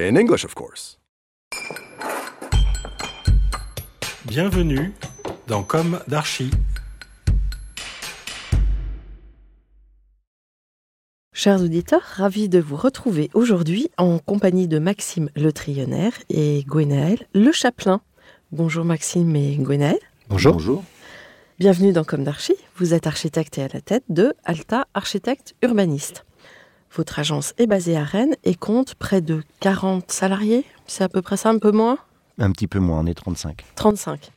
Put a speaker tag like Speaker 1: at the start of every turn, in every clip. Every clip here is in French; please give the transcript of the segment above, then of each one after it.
Speaker 1: In English, of course.
Speaker 2: Bienvenue dans Comme d'Archi.
Speaker 3: Chers auditeurs, ravis de vous retrouver aujourd'hui en compagnie de Maxime Le Trionnaire et Gwenaël Le Chaplin. Bonjour Maxime et Gwenaël.
Speaker 4: Bonjour. Bonjour.
Speaker 3: Bienvenue dans Comme d'Archi. Vous êtes architecte et à la tête de Alta Architecte Urbaniste. Votre agence est basée à Rennes et compte près de 40 salariés. C'est à peu près ça, un peu moins?
Speaker 4: Un petit peu moins, on est 35.
Speaker 3: 35.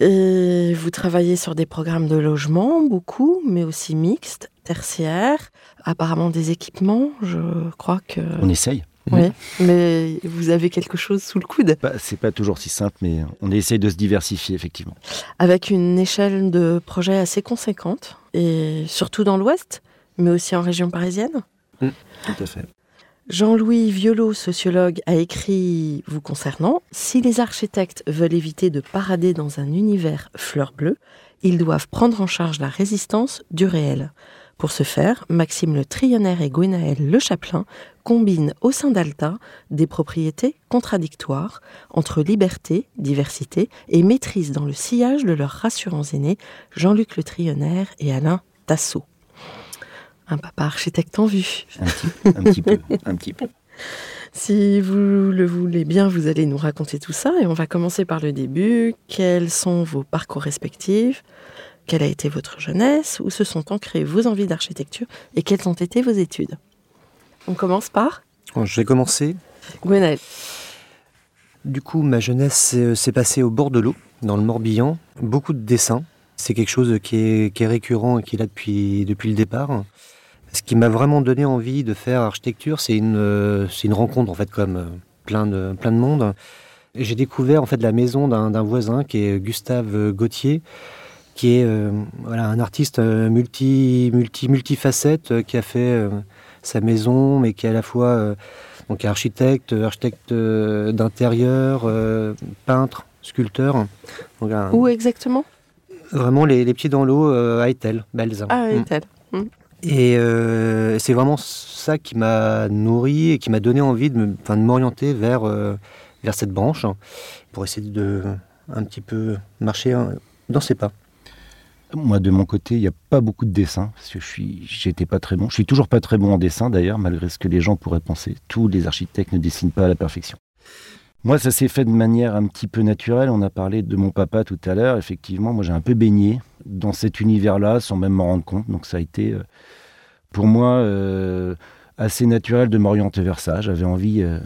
Speaker 3: Et vous travaillez sur des programmes de logement, beaucoup, mais aussi mixtes, tertiaires, apparemment des équipements, je crois que...
Speaker 4: On essaye.
Speaker 3: Oui, mais vous avez quelque chose sous le coude,
Speaker 4: Bah, c'est pas toujours si simple, mais on essaye de se diversifier, effectivement.
Speaker 3: avec une échelle de projet assez conséquente, et surtout dans l'Ouest, mais aussi en région parisienne?
Speaker 4: Fait.
Speaker 3: Jean-Louis Violot, sociologue, a écrit vous concernant Si les architectes veulent éviter de parader dans un univers fleur bleue, ils doivent prendre en charge la résistance du réel. Pour ce faire, Maxime le Trionnaire et Gwenaël le Chaplin combinent au sein d'Alta des propriétés contradictoires entre liberté, diversité et maîtrise dans le sillage de leurs rassurants aînés Jean-Luc le Trionnaire et Alain Tassot. Un papa architecte en vue.
Speaker 4: Un petit, un petit peu. Un petit peu.
Speaker 3: Si vous le voulez bien, vous allez nous raconter tout ça et on va commencer par le début. Quels sont vos parcours respectifs? Quelle a été votre jeunesse? Où se sont ancrées vos envies d'architecture? Et quelles ont été vos études? On commence par?
Speaker 5: Bon, Je vais commencer.
Speaker 3: Gwenaël.
Speaker 5: Du coup, ma jeunesse s'est s'est passée au bord de l'eau, dans le Morbihan. Beaucoup de dessins. C'est quelque chose qui est, qui est récurrent et qui est là depuis, depuis le départ. Ce qui m'a vraiment donné envie de faire architecture, c'est une, euh, une rencontre, en fait, comme euh, plein de, plein de monde. J'ai découvert, en fait, la maison d'un voisin qui est Gustave Gauthier, qui est euh, voilà, un artiste euh, multi, multi, multifacette, euh, qui a fait euh, sa maison, mais qui est à la fois euh, donc architecte, architecte euh, d'intérieur, euh, peintre, sculpteur. Donc,
Speaker 3: Où exactement?
Speaker 5: Vraiment les, les pieds dans l'eau euh, à Etel, Belz.
Speaker 3: Ah,
Speaker 5: Mm.
Speaker 3: Etel.
Speaker 5: Et euh, c'est vraiment ça qui m'a nourri et qui m'a donné envie de m'orienter vers, euh, vers cette branche pour essayer de un petit peu marcher hein, dans ses pas.
Speaker 4: Moi, de mon côté, il n'y a pas beaucoup de dessins, parce que je suis, j'étais pas très bon. Je suis toujours pas très bon en dessin, d'ailleurs, malgré ce que les gens pourraient penser. Tous les architectes ne dessinent pas à la perfection. Moi, ça s'est fait de manière un petit peu naturelle. On a parlé de mon papa tout à l'heure. Effectivement, moi, j'ai un peu baigné dans cet univers-là, sans même m'en rendre compte. Donc, ça a été, euh, pour moi, euh, assez naturel de m'orienter vers ça. J'avais envie, euh,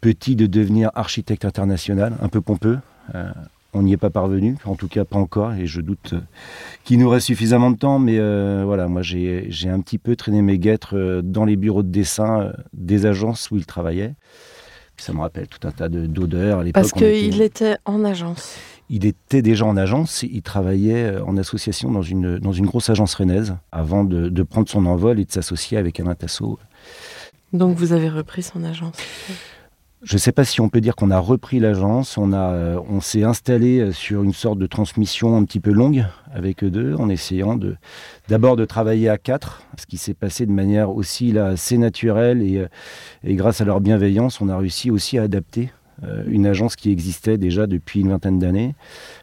Speaker 4: petit, de devenir architecte international, un peu pompeux. Euh, on n'y est pas parvenu, en tout cas pas encore, et je doute euh, qu'il nous reste suffisamment de temps. Mais euh, voilà, moi j'ai un petit peu traîné mes guêtres dans les bureaux de dessin des agences où il travaillait. Puis ça me rappelle tout un tas de- d'odeurs à l'époque.
Speaker 3: Parce
Speaker 4: était-
Speaker 3: qu'il était en agence.
Speaker 4: Il était déjà en agence, il travaillait euh, en association dans une, dans une grosse agence rennaise avant de, de prendre son envol et de s'associer avec Alain.
Speaker 3: Donc vous avez repris son agence.
Speaker 4: Je ne sais pas si on peut dire qu'on a repris l'agence, on, a, euh, on s'est installé euh, sur une sorte de transmission un petit peu longue avec eux deux, en essayant de, d'abord de travailler à quatre, ce qui s'est passé de manière aussi là, assez naturelle et, et grâce à leur bienveillance, on a réussi aussi à adapter une agence qui existait déjà depuis une vingtaine d'années,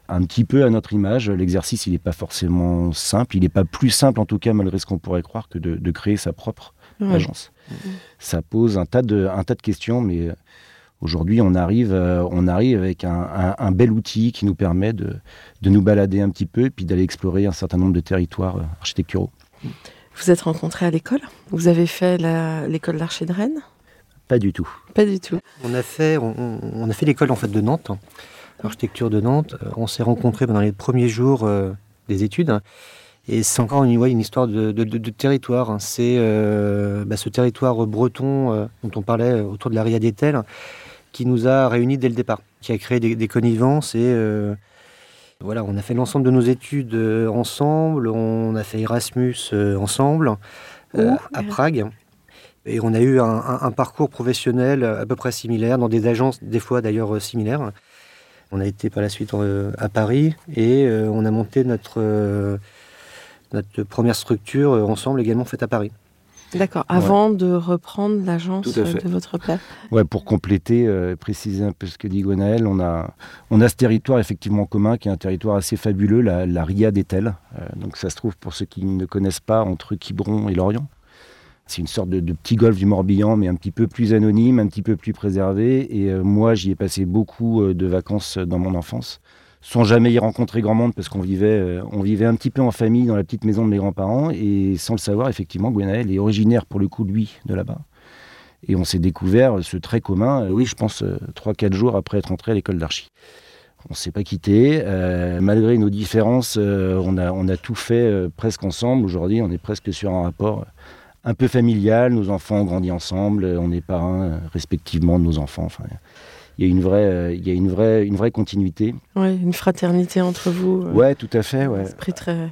Speaker 4: un petit peu à notre image. L'exercice, il n'est pas forcément simple, il n'est pas plus simple en tout cas, malgré ce qu'on pourrait croire, que de, de créer sa propre
Speaker 3: Ouais.
Speaker 4: agence. Ça pose un tas de, un tas de questions, mais euh, aujourd'hui, on arrive, euh, on arrive avec un, un- un bel outil qui nous permet de, de nous balader un petit peu et puis d'aller explorer un certain nombre de territoires euh, architecturaux.
Speaker 3: Vous êtes rencontrés à l'école? Vous avez fait l'école d'archi de Rennes?
Speaker 4: Pas du tout.
Speaker 3: Pas du tout.
Speaker 5: On a fait, on, on- on a fait l'école en fait de Nantes, hein, architecture de Nantes. Euh, On s'est rencontrés pendant les premiers jours euh, des études. Et c'est encore une, une histoire de, territoire. Hein. C'est euh, bah, ce territoire breton euh, dont on parlait autour de la Ria d'Etel qui nous a réunis dès le départ, qui a créé des, connivences et euh, voilà, on a fait l'ensemble de nos études ensemble, on a fait Erasmus ensemble à Prague. Et on a eu un, parcours professionnel à peu près similaire, dans des agences des fois d'ailleurs similaires. On a été par la suite à Paris et on a monté notre notre première structure euh, ensemble également faite à Paris.
Speaker 3: D'accord, avant de reprendre l'agence de votre père
Speaker 4: Ouais, pour compléter, euh, préciser un peu ce que dit Gwenaël, on a, on a ce territoire effectivement commun qui est un territoire assez fabuleux, la, Ria d'Etel. Euh, donc ça se trouve, pour ceux qui ne connaissent pas, entre Quiberon et Lorient. C'est une sorte de, petit golfe du Morbihan, mais un petit peu plus anonyme, un petit peu plus préservé. Et moi, j'y ai passé beaucoup de vacances dans mon enfance sans jamais y rencontrer grand monde parce qu'on vivait, euh, on vivait un petit peu en famille dans la petite maison de mes grands-parents et sans le savoir, effectivement, Gwenaël est originaire pour le coup, lui, de là-bas. Et on s'est découvert ce trait commun, euh, oui, je pense, 3-4 euh, jours après être entré à l'école d'archi. On ne s'est pas quitté. malgré nos différences, on, a, on a tout fait presque ensemble. Aujourd'hui, on est presque sur un rapport un peu familial. Nos enfants ont grandi ensemble. On est parrains respectivement de nos enfants. Enfin, il y a une vraie, euh, il y a une vraie, une vraie continuité.
Speaker 3: Ouais, une fraternité entre vous.
Speaker 4: Euh, ouais, tout à fait. Ouais.
Speaker 3: Esprit très.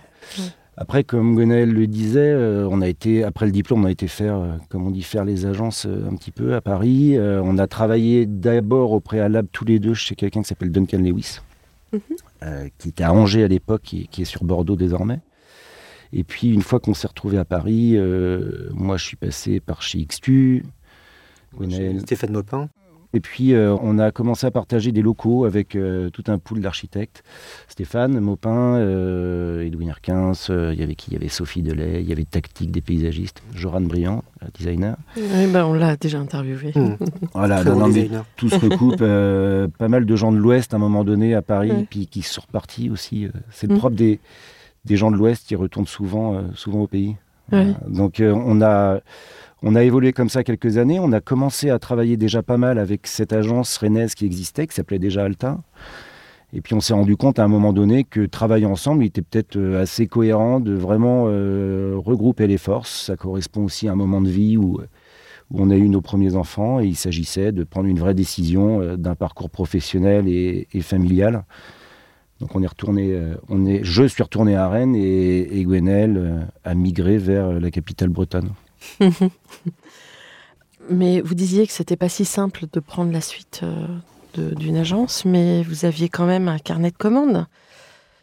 Speaker 4: Après, comme Gonel le disait, euh, on a été après le diplôme, on a été faire, comme on dit, faire les agences un petit peu à Paris. on a travaillé d'abord au préalable tous les deux chez quelqu'un qui s'appelle Duncan Lewis, mhm. qui était à Angers à l'époque et qui est sur Bordeaux désormais. Et puis une fois qu'on s'est retrouvé à Paris, moi je suis passé par chez XTU.
Speaker 5: Stéphane Maupin.
Speaker 4: Et puis, euh, on a commencé à partager des locaux avec euh, tout un pool d'architectes. Stéphane Maupin, euh, Edwin Herkins, il y avait qui? Il y avait Sophie Delay, il y avait Tactique des paysagistes, Joran Briand, designer.
Speaker 3: Oui, ben, on l'a déjà interviewé.
Speaker 4: Hmm. voilà, tout se recoupe. pas mal de gens de l'Ouest à un moment donné à Paris, puis qui sont repartis aussi. C'est le hmm. propre des, des gens de l'Ouest qui retournent souvent, souvent au pays. donc, on a on a évolué comme ça quelques années. On a commencé à travailler déjà pas mal avec cette agence rennaise qui existait, qui s'appelait déjà Alta. Et puis on s'est rendu compte à un moment donné que travailler ensemble, il était peut-être euh, assez cohérent de vraiment euh, regrouper les forces. Ça correspond aussi à un moment de vie où, on a eu nos premiers enfants et il s'agissait de prendre une vraie décision euh, d'un parcours professionnel et, familial. Donc on est retourné, on est, je suis retourné à Rennes et, et Gwenel a migré vers la capitale bretonne.
Speaker 3: mais vous disiez que c'était pas si simple de prendre la suite euh, d'une agence, mais vous aviez quand même un carnet de commandes.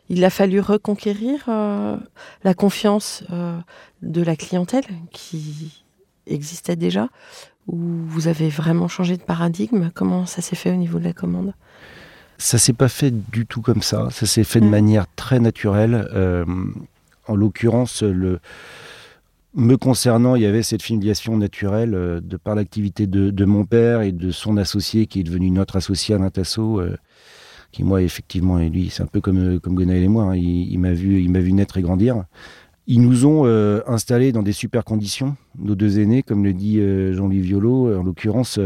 Speaker 3: Il a fallu reconquérir euh, la confiance euh, de la clientèle qui existait déjà, ou vous avez vraiment changé de paradigme? Comment ça s'est fait au niveau de la commande?
Speaker 4: Ça s'est pas fait du tout comme ça. Ça s'est fait de mmh. manière très naturelle. en l'occurrence, le me concernant, il y avait cette filiation naturelle euh, de par l'activité de, mon père et de son associé qui est devenu notre associé à l'Intasso, euh, qui moi effectivement et lui c'est un peu comme euh, comme Gonaël et moi, hein, il, m'a vu il m'a vu naître et grandir. Ils nous ont installés dans des super conditions, nos deux aînés, comme le dit Jean-Louis Violo, en l'occurrence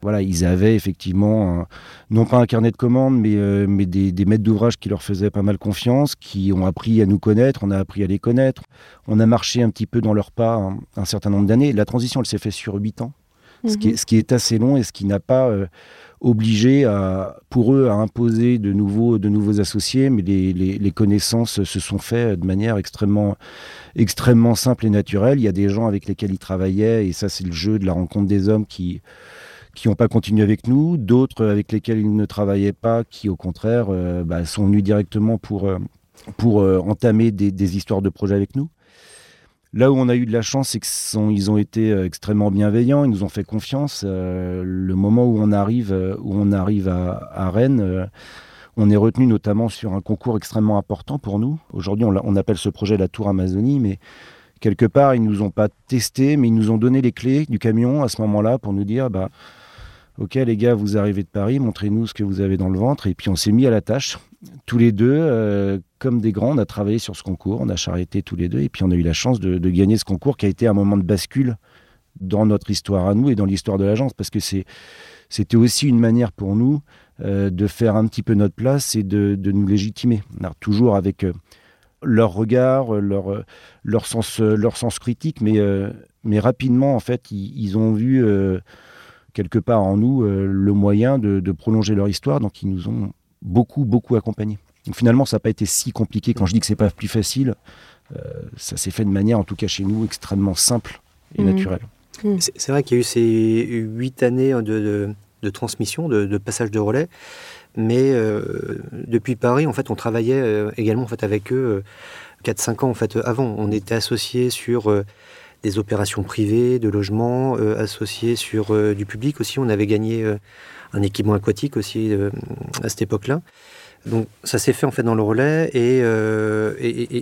Speaker 4: voilà, ils avaient effectivement, non pas un carnet de commandes, mais, euh, mais des, maîtres d'ouvrage qui leur faisaient pas mal confiance, qui ont appris à nous connaître, on a appris à les connaître. On a marché un petit peu dans leur pas un, certain nombre d'années. La transition, elle s'est faite sur huit ans, ce, qui est, mhm. ce, qui est, assez long et ce qui n'a pas euh, obligé à, pour eux à imposer de nouveaux, de nouveaux associés, mais les, les, connaissances se sont faites de manière extrêmement, extrêmement simple et naturelle. Il y a des gens avec lesquels ils travaillaient, et ça c'est le jeu de la rencontre des hommes qui qui n'ont pas continué avec nous, d'autres avec lesquels ils ne travaillaient pas, qui au contraire euh, bah, sont venus directement pour, euh, pour euh, entamer des, histoires de projets avec nous. Là où on a eu de la chance, c'est qu'ils ont été extrêmement bienveillants, ils nous ont fait confiance. le moment où on arrive, où on arrive à, Rennes, on est retenu notamment sur un concours extrêmement important pour nous. Aujourd'hui, on, appelle ce projet la Tour Amazonie, mais quelque part, ils nous ont pas testé, mais ils nous ont donné les clés du camion à ce moment-là pour nous dire, bah, Ok, les gars, vous arrivez de Paris, montrez-nous ce que vous avez dans le ventre. Et puis on s'est mis à la tâche, tous les deux, euh, comme des grands. On a travaillé sur ce concours, on a charretté tous les deux. Et puis on a eu la chance de, gagner ce concours qui a été un moment de bascule dans notre histoire à nous et dans l'histoire de l'agence, parce que c'était aussi une manière pour nous euh, de faire un petit peu notre place et de, nous légitimer. toujours avec. Euh, leur regard, leur, sens, leur sens critique, mais, mais rapidement, en fait, ils, ont vu quelque part en nous le moyen de, de, prolonger leur histoire, donc ils nous ont beaucoup, beaucoup accompagnés. Donc finalement, ça n'a pas été si compliqué. Quand je dis que c'est pas plus facile, ça s'est fait de manière, en tout cas chez nous, extrêmement simple et mmh. naturelle.
Speaker 5: Mmh. C'est vrai qu'il y a eu ces huit années de, de, transmission, de, passage de relais. Mais euh, depuis Paris, en fait, on travaillait euh, également en fait, avec eux 4-5 euh, ans en fait, avant. On était associés sur des opérations privées, de logement, associés sur du public aussi. On avait gagné un équipement aquatique aussi à cette époque-là. Donc ça s'est fait en fait dans le relais et,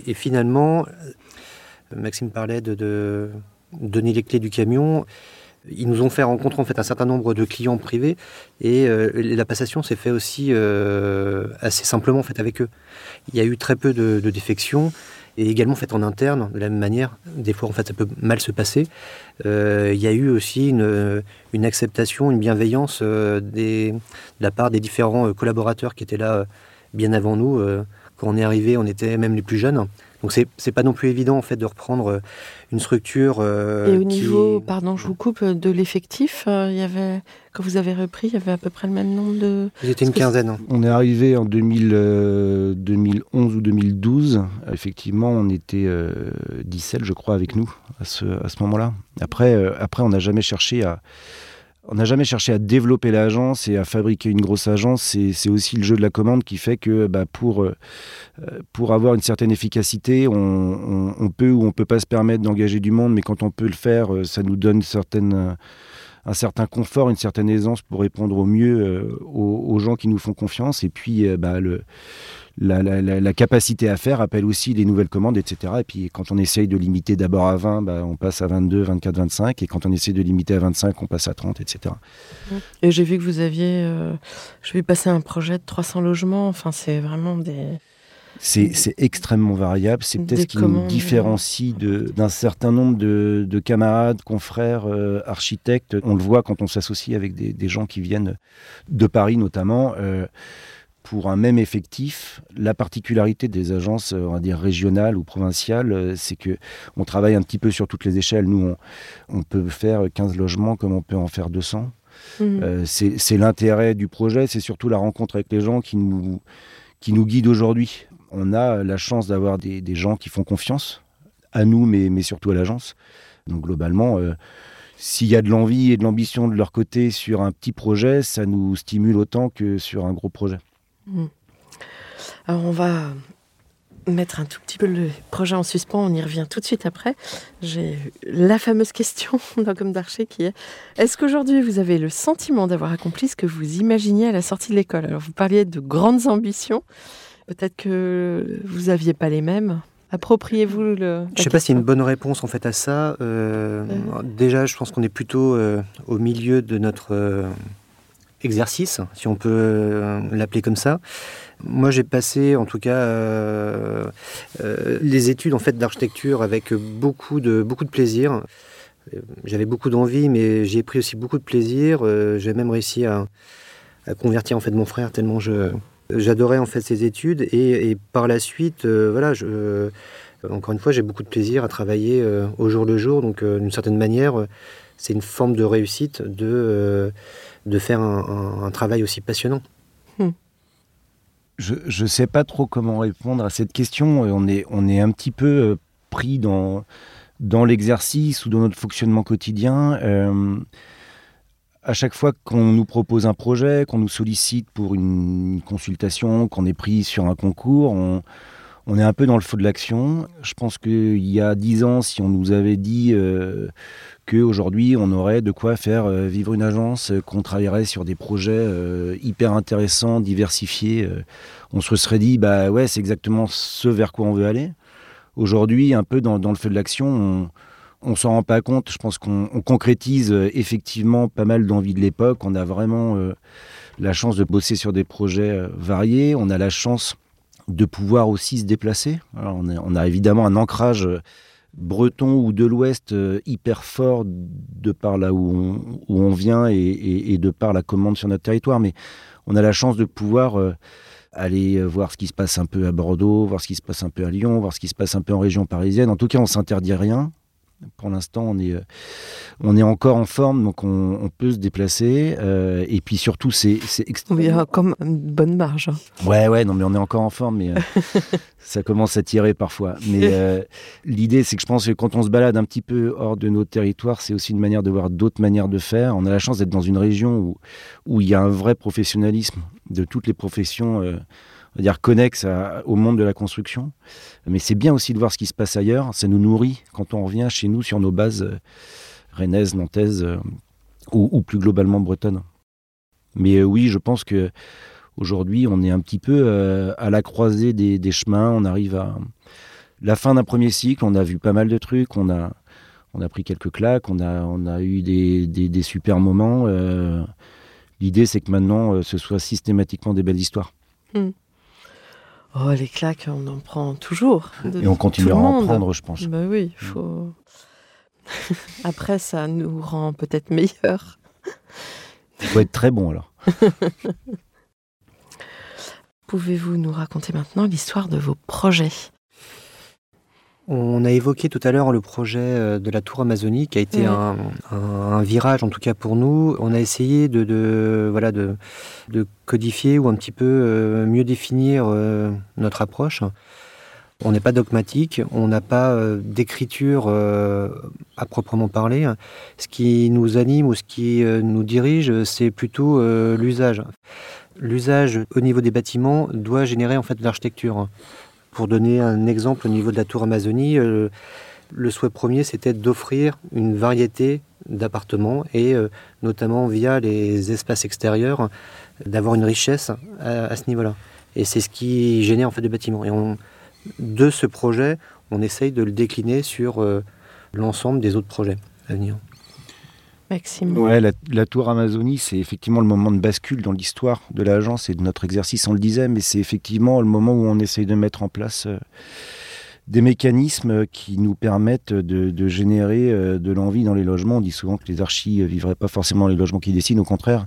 Speaker 5: et, finalement, Maxime parlait de, donner les clés du camion. Ils nous ont fait rencontrer en fait un certain nombre de clients privés et euh, la passation s'est fait aussi euh, assez simplement en fait avec eux. Il y a eu très peu de, défections et également fait en interne de la même manière. Des fois en fait ça peut mal se passer. Euh, il y a eu aussi une, acceptation, une bienveillance des, de la part des différents collaborateurs qui étaient là bien avant nous. quand on est arrivé, on était même les plus jeunes. Donc c'est c'est pas non plus évident en fait de reprendre euh, une structure.
Speaker 3: Euh, et au niveau, pardon, je vous coupe, euh, de l'effectif, il y avait quand vous avez repris, il y avait à peu près le même nombre de.
Speaker 5: Vous étiez une quinzaine. Hein.
Speaker 4: On est arrivé en 2000, 2011 ou 2012. Effectivement, on était 17, je crois, avec nous à ce, à ce moment-là. Après, après, on n'a jamais cherché à on n'a jamais cherché à développer l'agence et à fabriquer une grosse agence. C'est aussi le jeu de la commande qui fait que bah, pour, euh, pour avoir une certaine efficacité, on, peut ou on ne peut pas se permettre d'engager du monde, mais quand on peut le faire, euh, ça nous donne certaines, un certain confort, une certaine aisance pour répondre au mieux euh, aux, gens qui nous font confiance. Et puis, bah, le, la, capacité à faire appelle aussi les nouvelles commandes, etc. Et puis quand on essaye de limiter d'abord à 20, bah, on passe à 22, 24, 25. Et quand on essaie de limiter à 25, on passe à 30, etc.
Speaker 3: Et j'ai vu que vous aviez, euh, je vais passer un projet de 300 logements. Enfin, c'est vraiment des...
Speaker 4: C'est extrêmement variable. C'est peut-être ce qui nous différencie d'un certain nombre de, camarades, confrères, euh, architectes. On le voit quand on s'associe avec des, gens qui viennent de Paris notamment. Euh, pour un même effectif, la particularité des agences, on va dire régionales ou provinciales, euh, c'est que on travaille un petit peu sur toutes les échelles. Nous, on, peut faire 15 logements comme on peut en faire 200. Mhm. Euh, c'est l'intérêt du projet, c'est surtout la rencontre avec les gens qui nous, qui nous guident aujourd'hui. On a la chance d'avoir des, gens qui font confiance à nous, mais, surtout à l'agence. Donc globalement, euh, s'il y a de l'envie et de l'ambition de leur côté sur un petit projet, ça nous stimule autant que sur un gros projet. Hmm.
Speaker 3: Alors on va mettre un tout petit peu le projet en suspens, on y revient tout de suite après. J'ai la fameuse question Comme d'Archer qui est est-ce qu'aujourd'hui vous avez le sentiment d'avoir accompli ce que vous imaginiez à la sortie de l'école? Alors vous parliez de grandes ambitions, peut-être que vous n'aviez pas les mêmes. Appropriez-vous le.
Speaker 5: Je ne sais pas s'il y a une bonne réponse en fait à ça. Euh, déjà, je pense qu'on est plutôt euh, au milieu de notre euh, exercice, si on peut l'appeler comme ça. Moi, j'ai passé, en tout cas, les études en fait d'architecture avec beaucoup de beaucoup de plaisir. J'avais beaucoup d'envie, mais j'ai pris aussi beaucoup de plaisir. j'ai même réussi à, convertir en fait mon frère tellement je j'adorais en fait ces études et, par la suite, voilà, je, encore une fois, j'ai beaucoup de plaisir à travailler au jour le jour. Donc, d'une certaine manière, c'est une forme de réussite de de faire un, travail aussi passionnant. Hmm.
Speaker 4: Je ne sais pas trop comment répondre à cette question. On est, on est un petit peu euh, pris dans, dans l'exercice ou dans notre fonctionnement quotidien. À chaque fois qu'on nous propose un projet, qu'on nous sollicite pour une consultation, qu'on est pris sur un concours, on, est un peu dans le feu de l'action. Je pense qu'il y a dix ans, si on nous avait dit euh, qu'aujourd'hui, on aurait de quoi faire euh, vivre une agence, euh, qu'on travaillerait sur des projets euh, hyper intéressants, diversifiés, on se serait dit, bah ouais, c'est exactement ce vers quoi on veut aller. Aujourd'hui, un peu dans, le feu de l'action, on, ne s'en rend pas compte. Je pense qu'on concrétise effectivement pas mal d'envie de l'époque. On a vraiment la chance de bosser sur des projets variés. On a la chance de pouvoir aussi se déplacer. on, a, évidemment un ancrage euh, breton ou de l'Ouest euh, hyper fort de par là où on, vient et, de par la commande sur notre territoire, mais on a la chance de pouvoir euh, aller voir ce qui se passe un peu à Bordeaux, voir ce qui se passe un peu à Lyon, voir ce qui se passe un peu en région parisienne. En tout cas, on s'interdit rien. Pour l'instant, on est, euh, on est encore en forme, donc on, peut se déplacer. Euh, et puis surtout, c'est
Speaker 3: extrêmement... Il y a comme une bonne marge. Hein.
Speaker 4: Ouais, ouais, non, mais on est encore en forme, mais euh, ça commence à tirer parfois. Mais l'idée, c'est que je pense que quand on se balade un petit peu hors de nos territoires, c'est aussi une manière de voir d'autres manières de faire. On a la chance d'être dans une région où, où il y a un vrai professionnalisme de toutes les professions dire connexe au monde de la construction. Mais c'est bien aussi de voir ce qui se passe ailleurs. Ça nous nourrit quand on revient chez nous sur nos bases euh, rennaises, nantaises euh, ou, plus globalement bretonnes. Mais euh, oui, je pense que aujourd'hui, on est un petit peu à la croisée des, chemins. On arrive à la fin d'un premier cycle. On a vu pas mal de trucs. On a, on a pris quelques claques. On a, on a eu des, des, super moments. L'idée, c'est que maintenant, ce soit systématiquement des belles histoires. Hmm.
Speaker 3: Oh, les claques, on en prend toujours.
Speaker 4: Et on continuera à en prendre, je pense.
Speaker 3: Bah oui, il faut. Après, ça nous rend peut-être meilleurs.
Speaker 4: Il faut être très bon alors.
Speaker 3: Pouvez-vous nous raconter maintenant l'histoire de vos projets?
Speaker 5: On a évoqué tout à l'heure le projet euh, de la tour Amazonie qui a été un, virage en tout cas pour nous. On a essayé de, voilà de, codifier ou un petit peu euh, mieux définir euh, notre approche. On n'est pas dogmatique, on n'a pas d'écriture à proprement parler. Ce qui nous anime ou ce qui nous dirige, c'est plutôt l'usage. L'usage au niveau des bâtiments doit générer en fait de l'architecture. Pour donner un exemple au niveau de la tour Amazonie, euh, le souhait premier, c'était d'offrir une variété d'appartements et euh, notamment via les espaces extérieurs, d'avoir une richesse à, ce niveau-là. Et c'est ce qui génère en fait des bâtiments. Et de ce projet, on essaye de le décliner sur euh, l'ensemble des autres projets à venir.
Speaker 3: Maxime.
Speaker 4: Ouais, la, tour Amazonie, c'est effectivement le moment de bascule dans l'histoire de l'agence et de notre exercice, on le disait, mais c'est effectivement le moment où on essaye de mettre en place euh, des mécanismes qui nous permettent de, générer euh, de l'envie dans les logements. On dit souvent que les archis ne euh, vivraient pas forcément les logements qu'ils dessinent, au contraire.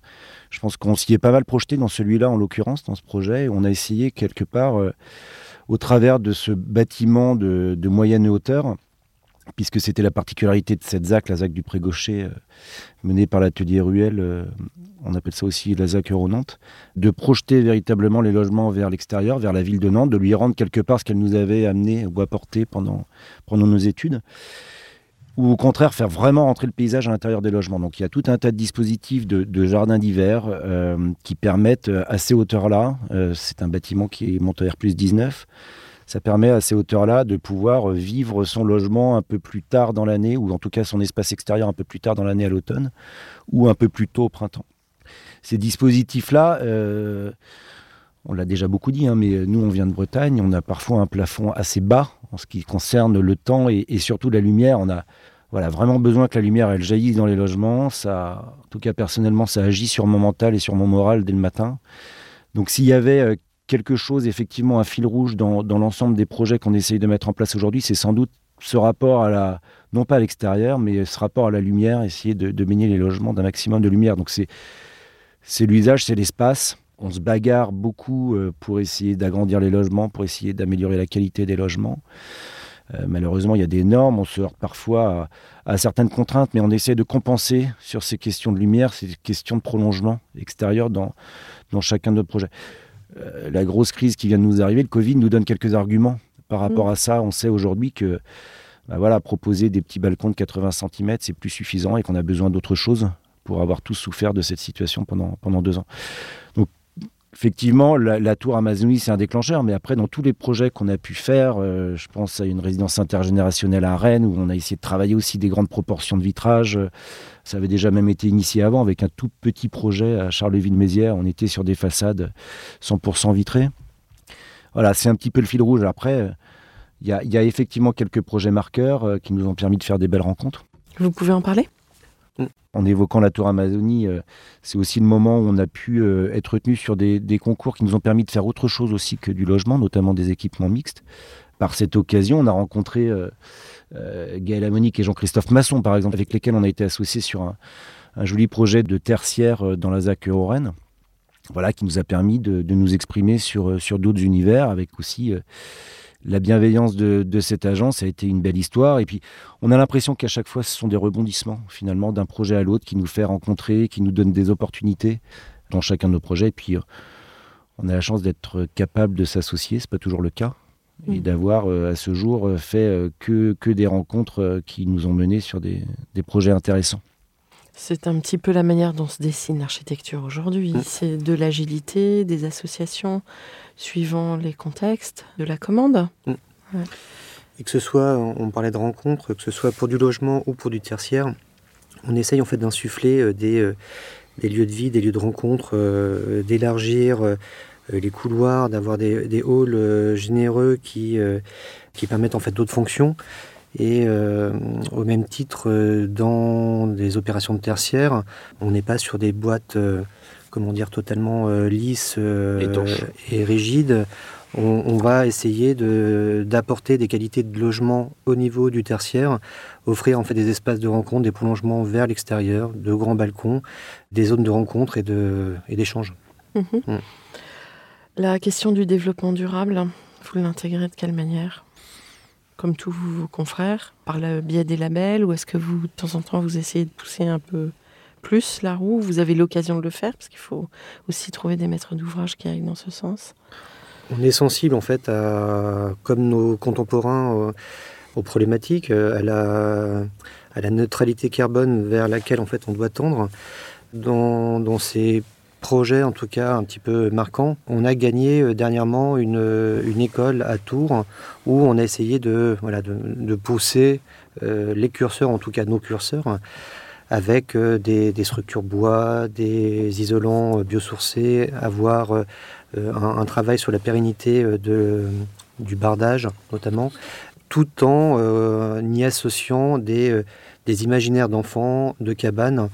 Speaker 4: Je pense qu'on s'y est pas mal projeté dans celui-là, en l'occurrence, dans ce projet. On a essayé quelque part, au travers de ce bâtiment de, de moyenne hauteur, puisque c'était la particularité de cette ZAC, la ZAC du Pré-Gaucher, euh, menée par l'atelier Ruel, euh, on appelle ça aussi la ZAC Euro-Nantes, de projeter véritablement les logements vers l'extérieur, vers la ville de Nantes, de lui rendre quelque part ce qu'elle nous avait amené ou apporté pendant, nos études, ou au contraire faire vraiment rentrer le paysage à l'intérieur des logements. Donc il y a tout un tas de dispositifs de, jardins d'hiver euh, qui permettent à ces hauteurs-là, c'est un bâtiment qui est monté R plus 19, ça permet à ces hauteurs-là de pouvoir vivre son logement un peu plus tard dans l'année, ou en tout cas son espace extérieur un peu plus tard dans l'année à l'automne, ou un peu plus tôt au printemps. Ces dispositifs-là, euh, on l'a déjà beaucoup dit, hein, mais nous on vient de Bretagne, on a parfois un plafond assez bas en ce qui concerne le temps et, surtout la lumière. On a voilà, vraiment besoin que la lumière elle jaillisse dans les logements. Ça, en tout cas personnellement, ça agit sur mon mental et sur mon moral dès le matin. Donc s'il y avait euh, quelque chose, effectivement, un fil rouge dans, l'ensemble des projets qu'on essaye de mettre en place aujourd'hui, c'est sans doute ce rapport à la, non pas à l'extérieur, mais ce rapport à la lumière, essayer de, de baigner les logements d'un maximum de lumière. Donc c'est, l'usage, c'est l'espace. On se bagarre beaucoup euh, pour essayer d'agrandir les logements, pour essayer d'améliorer la qualité des logements. Euh, malheureusement, il y a des normes, on se heurte parfois à, certaines contraintes, mais on essaie de compenser sur ces questions de lumière, ces questions de prolongement extérieur dans, dans chacun de nos projets. Euh, la grosse crise qui vient de nous arriver, le Covid nous donne quelques arguments par rapport mm. à ça. On sait aujourd'hui que bah voilà, proposer des petits balcons de 80 cm, c'est plus suffisant et qu'on a besoin d'autre chose pour avoir tous souffert de cette situation pendant, pendant deux ans. Donc effectivement, la, tour Amazonie, c'est un déclencheur, mais après, dans tous les projets qu'on a pu faire, euh, je pense à une résidence intergénérationnelle à Rennes, où on a essayé de travailler aussi des grandes proportions de vitrage. Ça avait déjà même été initié avant, avec un tout petit projet à Charleville-Mézières. On était sur des façades 100% vitrées. Voilà, c'est un petit peu le fil rouge. Après, il y, y, a effectivement quelques projets marqueurs euh, qui nous ont permis de faire des belles rencontres.
Speaker 3: Vous pouvez en parler?
Speaker 4: En évoquant la Tour Amazonie, euh, c'est aussi le moment où on a pu euh, être retenu sur des, concours qui nous ont permis de faire autre chose aussi que du logement, notamment des équipements mixtes. Par cette occasion, on a rencontré euh, Gaël Amonique et Jean-Christophe Masson, par exemple, avec lesquels on a été associés sur un, joli projet de tertiaire dans la ZAC Oren. voilà, qui nous a permis de, nous exprimer sur d'autres univers, avec aussi la bienveillance de, de, cette agence. Ça a été une belle histoire. Et puis, on a l'impression qu'à chaque fois, ce sont des rebondissements, finalement, d'un projet à l'autre, qui nous fait rencontrer, qui nous donne des opportunités dans chacun de nos projets. Et puis, on a la chance d'être capable de s'associer, c'est pas toujours le cas et mm. d'avoir euh, à ce jour euh, fait euh, que, que des rencontres qui nous ont menés sur des, des projets intéressants.
Speaker 3: C'est un petit peu la manière dont se dessine l'architecture aujourd'hui. Mm. C'est de l'agilité, des associations suivant les contextes, de la commande. Mm.
Speaker 5: Et que ce soit, on parlait de rencontres, que ce soit pour du logement ou pour du tertiaire, on essaye en fait d'insuffler des, des lieux de vie, des lieux de rencontre, d'élargir euh, les couloirs, d'avoir des, des, halls euh, généreux qui, euh, qui permettent en fait d'autres fonctions. Et au même titre, dans des opérations de tertiaire, on n'est pas sur des boîtes, comment dire, totalement lisses et rigides. On, on, va essayer d'apporter des qualités de logement au niveau du tertiaire, offrir en fait des espaces de rencontre, des prolongements vers l'extérieur, de grands balcons, des zones de rencontre et d'échange.
Speaker 3: Mmh. Mmh. La question du développement durable, vous l'intégrez de quelle manière? Comme tous vos confrères, par le biais des labels, ou est-ce que vous, de temps en temps, vous essayez de pousser un peu plus la roue? Vous avez l'occasion de le faire, parce qu'il faut aussi trouver des maîtres d'ouvrage qui aillent dans ce sens.
Speaker 5: On est sensible, en fait, à, comme nos contemporains, euh, aux problématiques, euh, à la, neutralité carbone vers laquelle, en fait, on doit tendre. Dans ces projet en tout cas un petit peu marquant. On a gagné euh, dernièrement une, euh, une école à Tours où on a essayé de, voilà, de, pousser euh, les curseurs, en tout cas nos curseurs, avec des, des, structures bois, des isolants biosourcés, avoir un, un, travail sur la pérennité de, du bardage notamment, tout en y associant des, des imaginaires d'enfants, de cabanes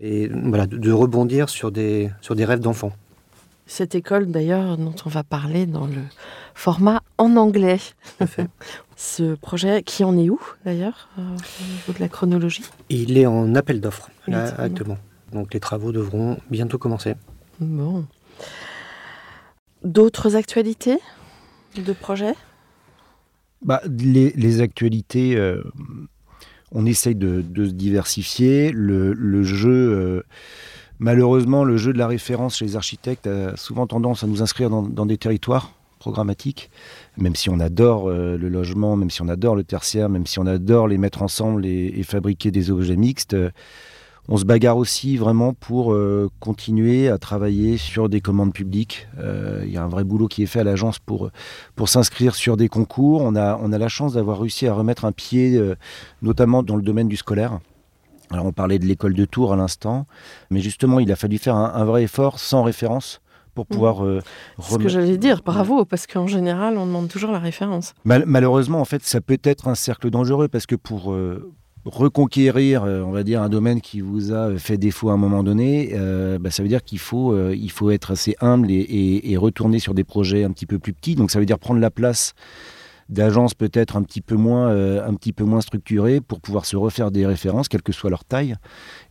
Speaker 5: et voilà, de, rebondir sur des, sur des rêves d'enfants.
Speaker 3: Cette école, d'ailleurs, dont on va parler dans le format en anglais. Ce projet, qui en est où, d'ailleurs, euh, au niveau de la chronologie?
Speaker 5: Il est en appel d'offres, actuellement. Donc les travaux devront bientôt commencer.
Speaker 3: Bon. D'autres actualités de projets?
Speaker 4: Bah, les, les, actualités, euh, on essaye de, se diversifier. Le, jeu, euh, malheureusement, le jeu de la référence chez les architectes a souvent tendance à nous inscrire dans, des territoires programmatiques, même si on adore euh, le logement, même si on adore le tertiaire, même si on adore les mettre ensemble et fabriquer des objets mixtes on se bagarre aussi vraiment pour euh, continuer à travailler sur des commandes publiques. Euh, il y a un vrai boulot qui est fait à l'agence pour, pour s'inscrire sur des concours. On a, on a la chance d'avoir réussi à remettre un pied, euh, notamment dans le domaine du scolaire. Alors on parlait de l'école de Tours à l'instant, mais justement il a fallu faire un, vrai effort sans référence pour mmh. pouvoir
Speaker 3: euh, Ce que j'allais dire, bravo, parce qu'en général, on demande toujours la référence.
Speaker 4: malheureusement, en fait, ça peut être un cercle dangereux parce que pour, reconquérir, euh, on va dire, un domaine qui vous a fait défaut à un moment donné, euh, bah, ça veut dire qu'il faut, euh, il faut être assez humble et, et, retourner sur des projets un petit peu plus petits. Donc ça veut dire prendre la place d'agences peut-être un petit peu moins euh, un petit peu moins structurées pour pouvoir se refaire des références quelle que soit leur taille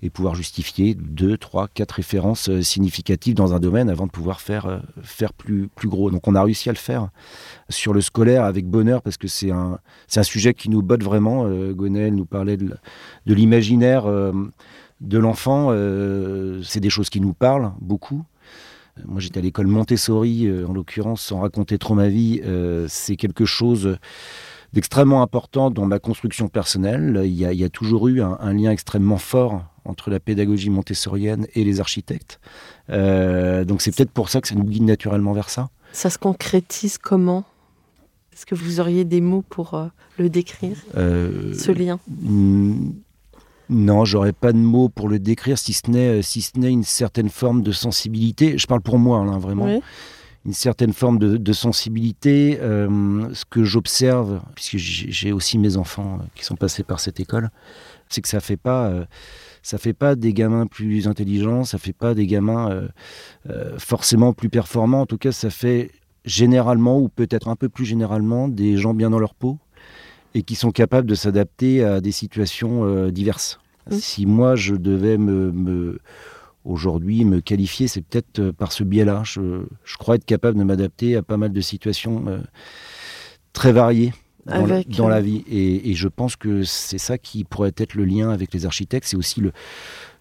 Speaker 4: et pouvoir justifier deux trois quatre références euh, significatives dans un domaine avant de pouvoir faire euh, faire plus plus gros. Donc on a réussi à le faire sur le scolaire avec bonheur parce que c'est un c'est un sujet qui nous botte vraiment. Gonel nous parlait de, de l'imaginaire de l'enfant. C'est des choses qui nous parlent beaucoup moi, j'étais à l'école Montessori, euh, en l'occurrence, sans raconter trop ma vie. Euh, c'est quelque chose d'extrêmement important dans ma construction personnelle. Il y a, toujours eu un, lien extrêmement fort entre la pédagogie montessorienne et les architectes. Euh, donc c'est peut-être pour ça que ça nous guide naturellement vers ça.
Speaker 3: Ça se concrétise comment? Est-ce que vous auriez des mots pour le décrire, ce lien?
Speaker 4: Non, j'aurais pas de mots pour le décrire, si ce n'est euh, si ce n'est une certaine forme de sensibilité. Je parle pour moi, là, vraiment. Une certaine forme de, sensibilité. Euh, ce que j'observe, puisque j'ai aussi mes enfants euh, qui sont passés par cette école, c'est que ça fait pas. ça fait pas des gamins plus intelligents, ça fait pas des gamins forcément plus performants. En tout cas, ça fait généralement, ou peut-être un peu plus généralement, des gens bien dans leur peau, et qui sont capables de s'adapter à des situations euh, diverses. Si moi je devais me, aujourd'hui, me qualifier, c'est peut-être par ce biais-là. Je, je, crois être capable de m'adapter à pas mal de situations très variées dans, la, dans la, vie. Et, et, je pense que c'est ça qui pourrait être le lien avec les architectes. C'est aussi le,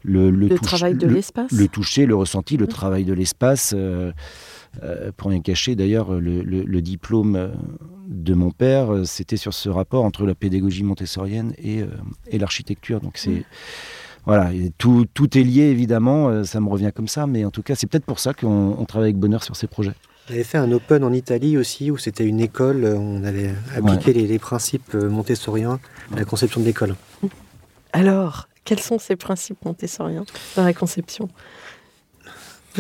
Speaker 3: le, le, le travail de l'espace.
Speaker 4: Le, toucher, le ressenti, le travail de l'espace. Euh, euh, pour rien cacher, d'ailleurs, le, diplôme de mon père, c'était sur ce rapport entre la pédagogie montessorienne et, et l'architecture. Donc c'est. Voilà, tout, tout, est lié évidemment, ça me revient comme ça, mais en tout cas, c'est peut-être pour ça qu'on travaille avec bonheur sur ces projets.
Speaker 5: On avait fait un open en Italie aussi, où c'était une école, on avait appliqué les, les, principes montessoriens à la conception de l'école.
Speaker 3: Alors, quels sont ces principes montessoriens dans la conception?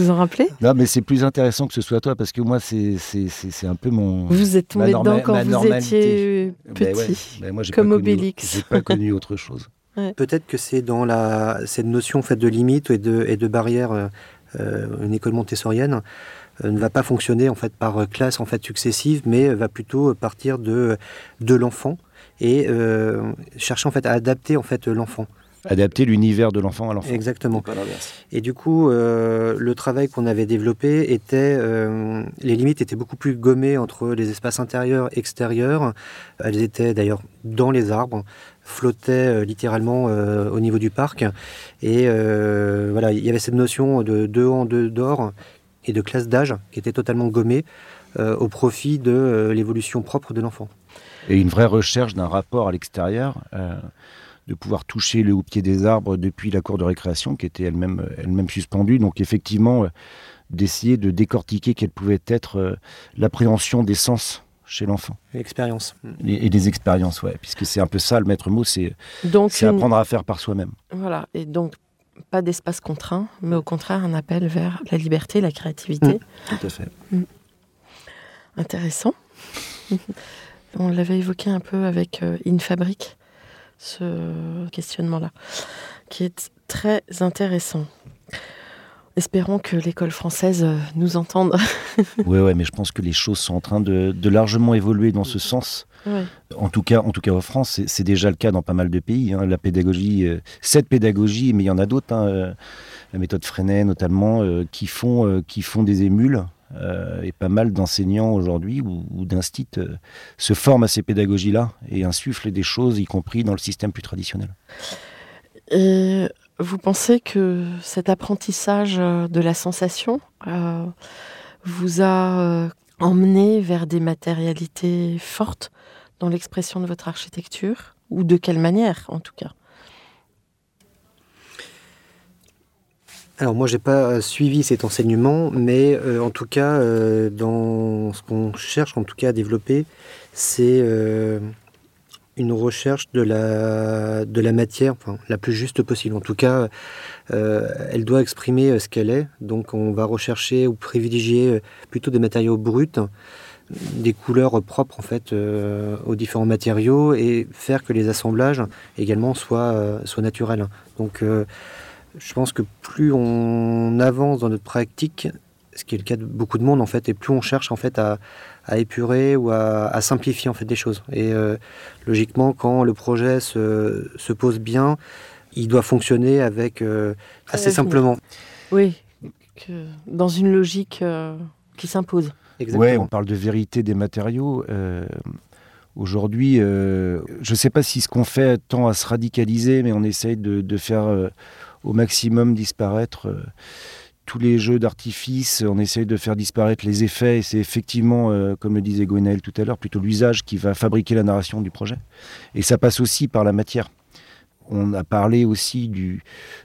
Speaker 3: Vous en rappelez?
Speaker 4: Non, mais c'est plus intéressant que ce soit toi parce que moi, c'est un peu mon.
Speaker 3: Vous êtes tombé dedans quand vous étiez ben petit, ben moi, comme Obélix.
Speaker 4: J'ai pas connu autre chose.
Speaker 5: Peut-être que c'est dans la, cette notion faite de limite et de, et de barrière, euh, euh, une école montessorienne euh, ne va pas fonctionner en fait par classe en fait successive, mais va plutôt partir de, de l'enfant et chercher en fait à adapter en fait l'enfant
Speaker 4: adapter l'univers de l'enfant à l'enfant.
Speaker 5: Exactement. Et du coup, euh, le travail qu'on avait développé était, euh, les limites étaient beaucoup plus gommées entre les espaces intérieurs et extérieurs. Elles étaient d'ailleurs dans les arbres, flottaient euh, littéralement au niveau du parc. Et voilà, il y avait cette notion de deux en deux d'or et de classe d'âge qui était totalement gommée au profit de l'évolution propre de l'enfant.
Speaker 4: Et une vraie recherche d'un rapport à l'extérieur de pouvoir toucher le haut pied des arbres depuis la cour de récréation qui était elle-même elle-même suspendue. Donc effectivement, euh, d'essayer de décortiquer quelle pouvait être euh, l'appréhension des sens chez l'enfant.
Speaker 5: L'expérience.
Speaker 4: Et, des expériences, ouais. Puisque c'est un peu ça le maître mot, c'est, c'est apprendre à faire par soi-même.
Speaker 3: Voilà. Et donc, pas d'espace contraint, mais au contraire, un appel vers la liberté, la créativité. Mmh.
Speaker 4: Tout à fait. Mmh.
Speaker 3: Intéressant. On l'avait évoqué un peu avec euh, Infabric ce questionnement-là, qui est très intéressant. Espérons que l'école française euh, nous entende.
Speaker 4: oui, ouais, mais je pense que les choses sont en train de, largement évoluer dans ce sens. En tout cas, en tout cas en France, c'est déjà le cas dans pas mal de pays. Hein. La pédagogie, euh, cette pédagogie, mais il y en a d'autres. Hein, euh, la méthode Freinet notamment, qui font qui font des émules euh, et pas mal d'enseignants aujourd'hui ou, ou d'instits euh, se forment à ces pédagogies-là et insufflent des choses, y compris dans le système plus traditionnel.
Speaker 3: Et vous pensez que cet apprentissage euh, de la sensation vous a emmené vers des matérialités fortes dans l'expression de votre architecture? Ou de quelle manière, en tout cas?
Speaker 5: Alors moi, j'ai pas euh, suivi cet enseignement, mais euh, en tout cas, euh, dans ce qu'on cherche en tout cas à développer, c'est une recherche de la, de la matière enfin, la plus juste possible. En tout cas, elle doit exprimer ce qu'elle est. Donc on va rechercher ou privilégier plutôt des matériaux bruts, des couleurs propres en fait aux différents matériaux et faire que les assemblages également soient, soient naturels. Donc je pense que plus on avance dans notre pratique, ce qui est le cas de beaucoup de monde en fait, et plus on cherche en fait à, épurer ou à, simplifier en fait des choses. Et euh, logiquement, quand le projet se, pose bien, il doit fonctionner avec euh, assez simplement.
Speaker 3: Oui, dans une logique euh, qui s'impose.
Speaker 4: Oui, on parle de vérité des matériaux. Aujourd'hui, je ne sais pas si ce qu'on fait tend à se radicaliser, mais on essaye de faire au maximum disparaître euh, tous les jeux d'artifice, on essaye de faire disparaître les effets, et c'est effectivement, euh, comme le disait Gwenaël tout à l'heure, plutôt l'usage qui va fabriquer la narration du projet. Et ça passe aussi par la matière. On a parlé aussi du,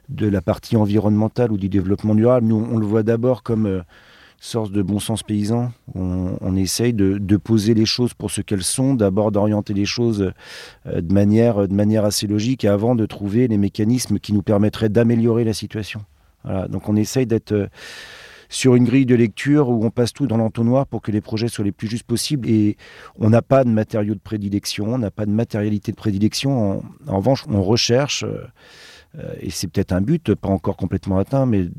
Speaker 4: de la partie environnementale ou du développement durable. Nous, on le voit d'abord comme euh, source de bon sens paysan. On, essaye de, poser les choses pour ce qu'elles sont, d'abord d'orienter les choses euh, de manière, de manière assez logique avant de trouver les mécanismes qui nous permettraient d'améliorer la situation. Voilà, donc on essaye d'être euh, sur une grille de lecture où on passe tout dans l'entonnoir pour que les projets soient les plus justes possibles et on n'a pas de matériaux de prédilection, on n'a pas de matérialité de prédilection. En, en revanche, on recherche, euh, et c'est peut-être un but, pas encore complètement atteint, mais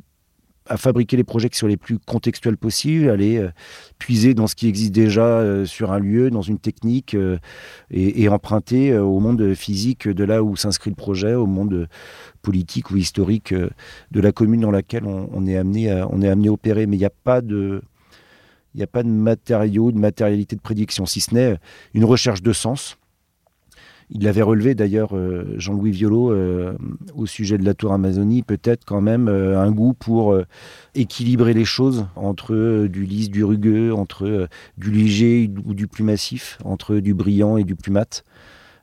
Speaker 4: à fabriquer les projets qui soient les plus contextuels possibles, aller euh, puiser dans ce qui existe déjà euh, sur un lieu, dans une technique, euh, et, emprunter au monde physique de là où s'inscrit le projet, au monde politique ou historique de la commune dans laquelle on, est, amené à, on est amené à opérer. Mais il n'y a pas de... Il n'y a pas de matériaux, de matérialité de prédiction, si ce n'est une recherche de sens, il l'avait relevé d'ailleurs, euh, Jean-Louis Violo, euh, au sujet de la tour Amazonie, peut-être quand même euh, un goût pour équilibrer les choses entre du lisse, du rugueux, entre du léger ou du plus massif, entre du brillant et du plus mat.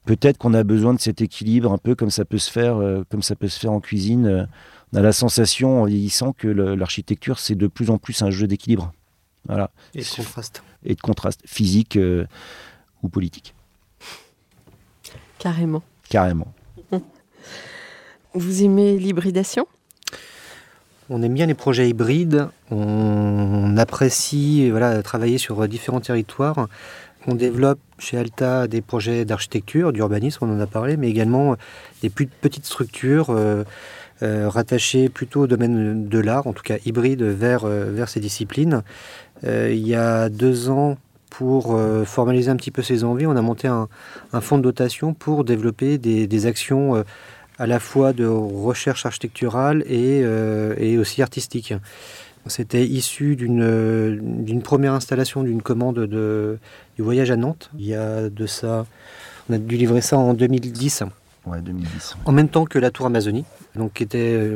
Speaker 4: Peut-être qu'on a besoin de cet équilibre, un peu comme ça peut se faire, comme ça peut se faire en cuisine. On a la sensation, en vieillissant, que l'architecture, c'est de plus en plus un jeu d'équilibre. Voilà.
Speaker 5: Et de contraste.
Speaker 4: Et de contraste, physique ou politique.
Speaker 3: Carrément.
Speaker 4: Carrément.
Speaker 3: Vous aimez l'hybridation?
Speaker 5: On aime bien les projets hybrides, on apprécie voilà, travailler sur différents territoires. On développe chez Alta des projets d'architecture, d'urbanisme, on en a parlé, mais également des plus petites structures euh, euh, rattachées plutôt au domaine de l'art, en tout cas hybrides vers, euh, vers ces disciplines. il y a deux ans, pour euh, formaliser un petit peu ses envies, on a monté un, fonds de dotation pour développer des, actions euh, à la fois de recherche architecturale et, euh, aussi artistique. C'était issu d'une première installation d'une commande de, du voyage à Nantes. Il y a de ça, on a dû livrer ça en 2010.
Speaker 4: Ouais, 2010.
Speaker 5: En même temps que la Tour Amazonie, donc qui était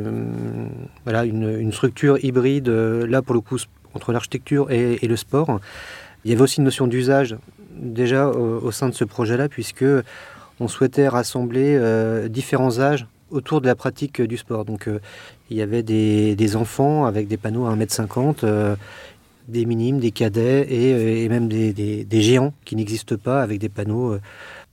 Speaker 5: voilà, une, structure hybride, là pour le coup, entre l'architecture et, le sport. Il y avait aussi une notion d'usage déjà au, sein de ce projet-là, puisque on souhaitait rassembler euh, différents âges autour de la pratique du sport. Donc euh, il y avait des, enfants avec des panneaux à 1m50, euh, des minimes, des cadets et, même des, géants qui n'existent pas avec des panneaux.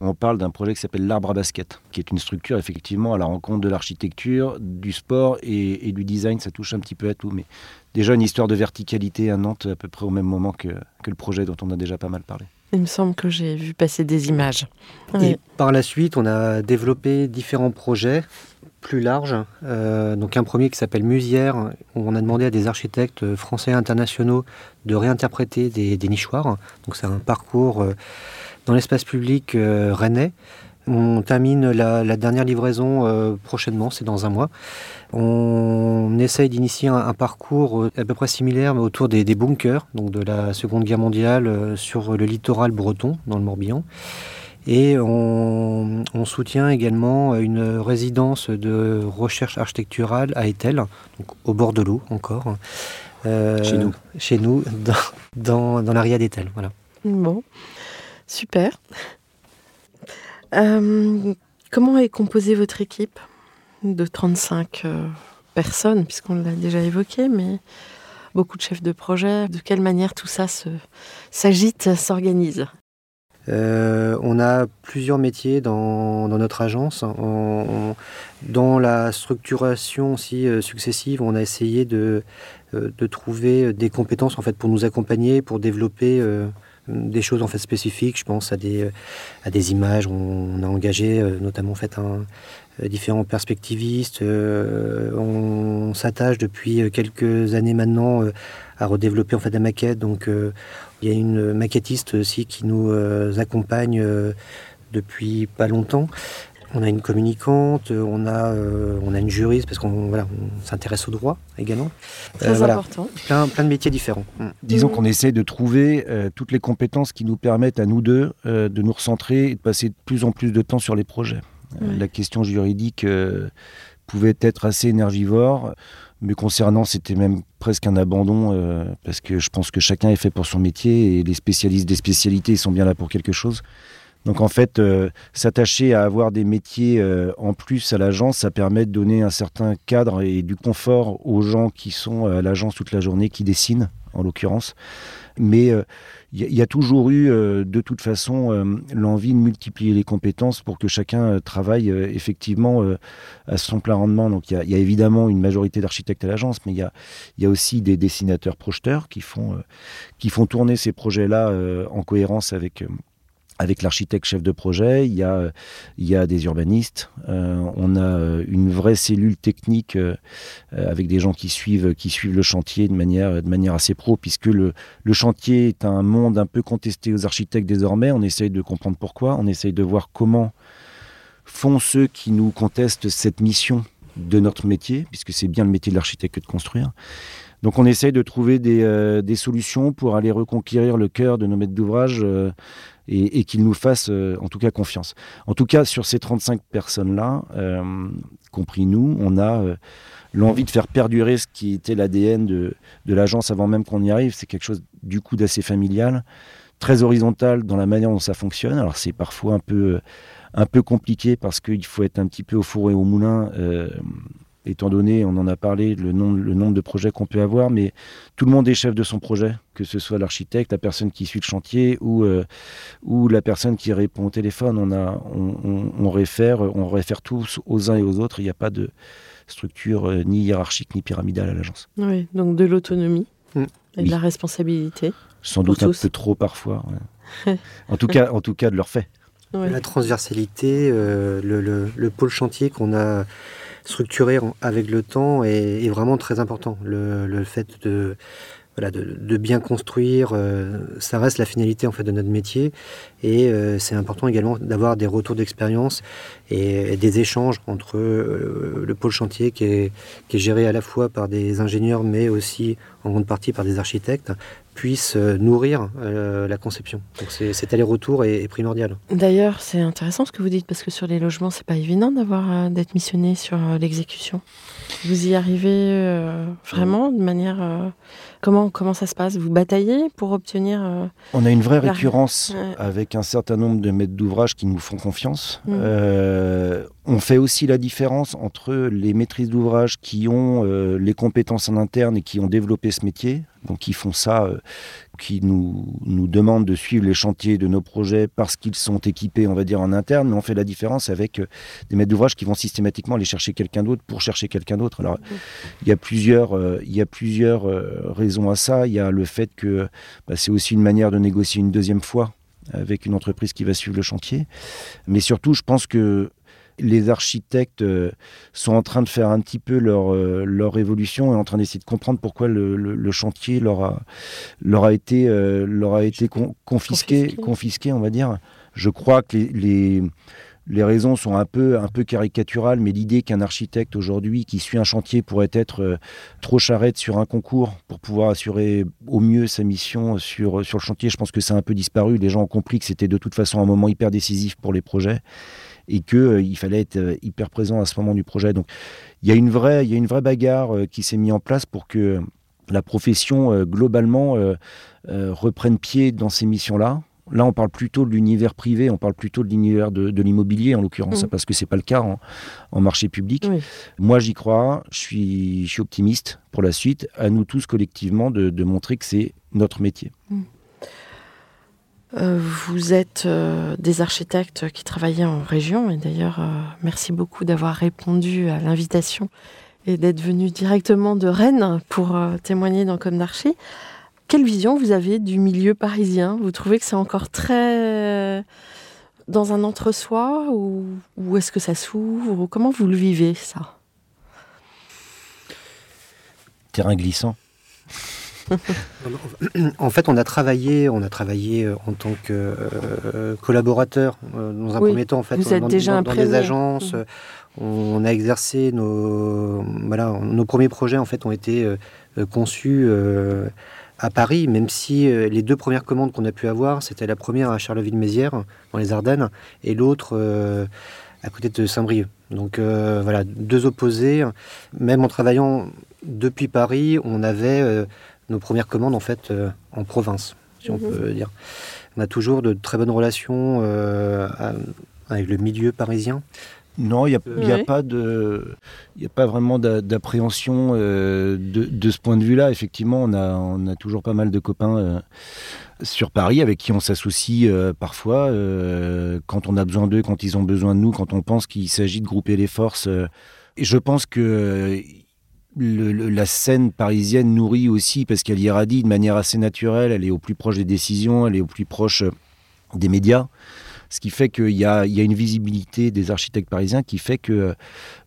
Speaker 4: On parle d'un projet qui s'appelle l'Arbre à basket, qui est une structure effectivement à la rencontre de l'architecture, du sport et, et, du design. Ça touche un petit peu à tout, mais déjà une histoire de verticalité à Nantes à peu près au même moment que, que le projet dont on a déjà pas mal parlé.
Speaker 3: Il me semble que j'ai vu passer des images.
Speaker 5: Et par la suite, on a développé différents projets plus larges. Euh, donc un premier qui s'appelle Musière, où on a demandé à des architectes français et internationaux de réinterpréter des, des nichoirs. Donc c'est un parcours euh, dans l'espace public euh, rennais. On termine la, dernière livraison euh, prochainement, c'est dans un mois. On essaye d'initier un, parcours euh, à peu près similaire, mais autour des, bunkers, donc de la Seconde Guerre mondiale, euh, sur le littoral breton, dans le Morbihan. Et on, soutient également une résidence de recherche architecturale à Etel, donc au bord de l'eau encore.
Speaker 4: chez nous.
Speaker 5: Chez nous, dans, dans, l'area d'Etel. Voilà.
Speaker 3: Bon, super. Euh, comment est composée votre équipe de 35 euh, personnes, puisqu'on l'a déjà évoqué, mais beaucoup de chefs de projet. De quelle manière tout ça s'agite, s'organise?
Speaker 5: Euh, on a plusieurs métiers dans, notre agence. dans la structuration aussi successive, on a essayé de, de, trouver des compétences en fait pour nous accompagner, pour développer des choses en fait spécifiques. Je pense à des, à des images. On, a engagé euh, notamment fait un, euh, différents perspectivistes. Euh, on s'attache depuis quelques années maintenant à redévelopper en fait des maquettes. Donc il y a une maquettiste aussi qui nous accompagne depuis pas longtemps. On a une communicante, on a, euh, on a une juriste parce qu'on voilà, on s'intéresse au droit également.
Speaker 3: Très euh, important.
Speaker 5: Plein, plein de métiers différents.
Speaker 4: Mm. Disons qu'on essaie de trouver euh, toutes les compétences qui nous permettent à nous deux de nous recentrer et de passer de plus en plus de temps sur les projets. La question juridique pouvait être assez énergivore. Mais concernant, c'était même presque un abandon parce que je pense que chacun est fait pour son métier et les spécialistes des spécialités sont bien là pour quelque chose. Donc en fait, euh, s'attacher à avoir des métiers euh, en plus à l'agence, ça permet de donner un certain cadre et du confort aux gens qui sont à l'agence toute la journée, qui dessinent en l'occurrence. Mais il euh, y, a toujours eu de toute façon l'envie de multiplier les compétences pour que chacun travaille effectivement à son plein rendement. Donc il y, a évidemment une majorité d'architectes à l'agence, mais il y a, y a, aussi des dessinateurs projeteurs qui font, qui font tourner ces projets-là en cohérence avec avec l'architecte chef de projet, il y a, des urbanistes, euh, on a euh, une vraie cellule technique euh, avec des gens qui suivent, le chantier de manière, assez pro, puisque le, chantier est un monde un peu contesté aux architectes désormais. On essaye de comprendre pourquoi, on essaye de voir comment font ceux qui nous contestent cette mission de notre métier, puisque c'est bien le métier de l'architecte que de construire. Donc on essaye de trouver des, solutions pour aller reconquérir le cœur de nos maîtres d'ouvrage et, et qu'ils nous fassent euh, en tout cas confiance. En tout cas, sur ces 35 personnes-là, compris nous, on a l'envie de faire perdurer ce qui était l'ADN de, de l'agence avant même qu'on y arrive. C'est quelque chose du coup d'assez familial, très horizontal dans la manière dont ça fonctionne. Alors c'est parfois un peu un peu compliqué parce qu'il faut être un petit peu au four et au moulin étant donné, on en a parlé, le nombre, le nombre de projets qu'on peut avoir, mais tout le monde est chef de son projet, que ce soit l'architecte, la personne qui suit le chantier ou, euh, ou la personne qui répond au téléphone. On, a, on, on, réfère, on réfère tous aux uns et aux autres. Il n'y a pas de structure euh, ni hiérarchique ni pyramidale à l'agence.
Speaker 3: Oui, donc de l'autonomie mm. et de oui. la responsabilité.
Speaker 4: Sans doute tous. un peu trop parfois. Ouais. en, tout cas, en tout cas, de leur fait.
Speaker 5: Ouais. La transversalité, euh, le, le, le, pôle chantier qu'on a structuré avec le temps est, vraiment très important. Le, fait de, voilà, de, bien construire, euh, ça reste la finalité en fait de notre métier et euh, c'est important également d'avoir des retours d'expérience et, des échanges entre euh, le pôle chantier qui est, géré à la fois par des ingénieurs mais aussi en grande partie par des architectes puisse nourrir euh, la conception. Donc cet aller-retour est, primordial.
Speaker 3: D'ailleurs, c'est intéressant ce que vous dites parce que sur les logements, c'est pas évident d'avoir euh, d'être missionné sur euh, l'exécution. Vous y arrivez euh, vraiment de manière comment comment ça se passe? Vous bataillez pour obtenir
Speaker 4: On a une vraie récurrence avec un certain nombre de maîtres d'ouvrage qui nous font confiance. Mmh. on fait aussi la différence entre les maîtrises d'ouvrage qui ont les compétences en interne et qui ont développé ce métier donc qui font ça, euh, qui nous, nous demandent de suivre les chantiers de nos projets parce qu'ils sont équipés, on va dire, en interne, mais on fait la différence avec euh, des maîtres d'ouvrage qui vont systématiquement aller chercher quelqu'un d'autre pour chercher quelqu'un d'autre. Alors, il y a plusieurs, euh, il y a plusieurs euh, raisons à ça. Il y a le fait que bah, c'est aussi une manière de négocier une deuxième fois avec une entreprise qui va suivre le chantier. Mais surtout, je pense que les architectes euh, sont en train de faire un petit peu leur, euh, leur évolution et en train d'essayer de comprendre pourquoi le, le, le, chantier leur a, leur a été, euh, leur a été con, confisqué, confisqué, confisqué, on va dire. Je crois que les, les, les raisons sont un peu, un peu caricaturales, mais l'idée qu'un architecte aujourd'hui qui suit un chantier pourrait être trop charrette sur un concours pour pouvoir assurer au mieux sa mission sur, sur le chantier, je pense que c'est un peu disparu. Les gens ont compris que c'était de toute façon un moment hyper décisif pour les projets et qu'il euh, fallait être euh, hyper présent à ce moment du projet. Donc il y a une vraie, il y a une vraie bagarre euh, qui s'est mise en place pour que la profession globalement reprenne pied dans ces missions-là. Là, on parle plutôt de l'univers privé, on parle plutôt de l'univers de, de l'immobilier en l'occurrence, mmh. parce que c'est pas le cas en, en marché public. Oui. Moi, j'y crois, je suis, je suis optimiste pour la suite. À nous tous collectivement de, de montrer que c'est notre métier. Mmh.
Speaker 3: Euh, vous êtes euh, des architectes qui travaillaient en région et d'ailleurs euh, merci beaucoup d'avoir répondu à l'invitation et d'être venu directement de Rennes pour témoigner dans Comme d'Archi. Quelle vision vous avez du milieu parisien? Vous trouvez que c'est encore très dans un entre-soi ou, ou est-ce que ça s'ouvre? Comment vous le vivez ça?
Speaker 4: Terrain glissant
Speaker 5: en fait, on a travaillé, on a travaillé euh, en tant que euh, collaborateur euh, dans un oui, premier temps. En fait,
Speaker 3: vous êtes
Speaker 5: dans,
Speaker 3: déjà
Speaker 5: dans, dans des agences, mmh. on a exercé nos, voilà, nos premiers projets en fait ont été euh, conçus euh, à Paris, même si euh, les deux premières commandes qu'on a pu avoir, c'était la première à Charleville-Mézières dans les Ardennes et l'autre à côté de Saint-Brieuc. Donc voilà, deux opposés. Même en travaillant depuis Paris, on avait nos premières commandes en fait euh, en province, si mmh. on peut dire. On a toujours de très bonnes relations euh, avec le milieu parisien.
Speaker 4: Non, il n'y a, pas de, il a pas vraiment d'appréhension euh, de, de, ce point de vue-là. Effectivement, on a, on a toujours pas mal de copains euh, sur Paris avec qui on s'associe euh, parfois euh, quand on a besoin d'eux, quand ils ont besoin de nous, quand on pense qu'il s'agit de grouper les forces. Euh. et je pense que la scène parisienne nourrit aussi parce qu'elle irradie de manière assez naturelle, elle est au plus proche des décisions, elle est au plus proche des médias. Ce qui fait qu'il y a, une visibilité des architectes parisiens qui fait que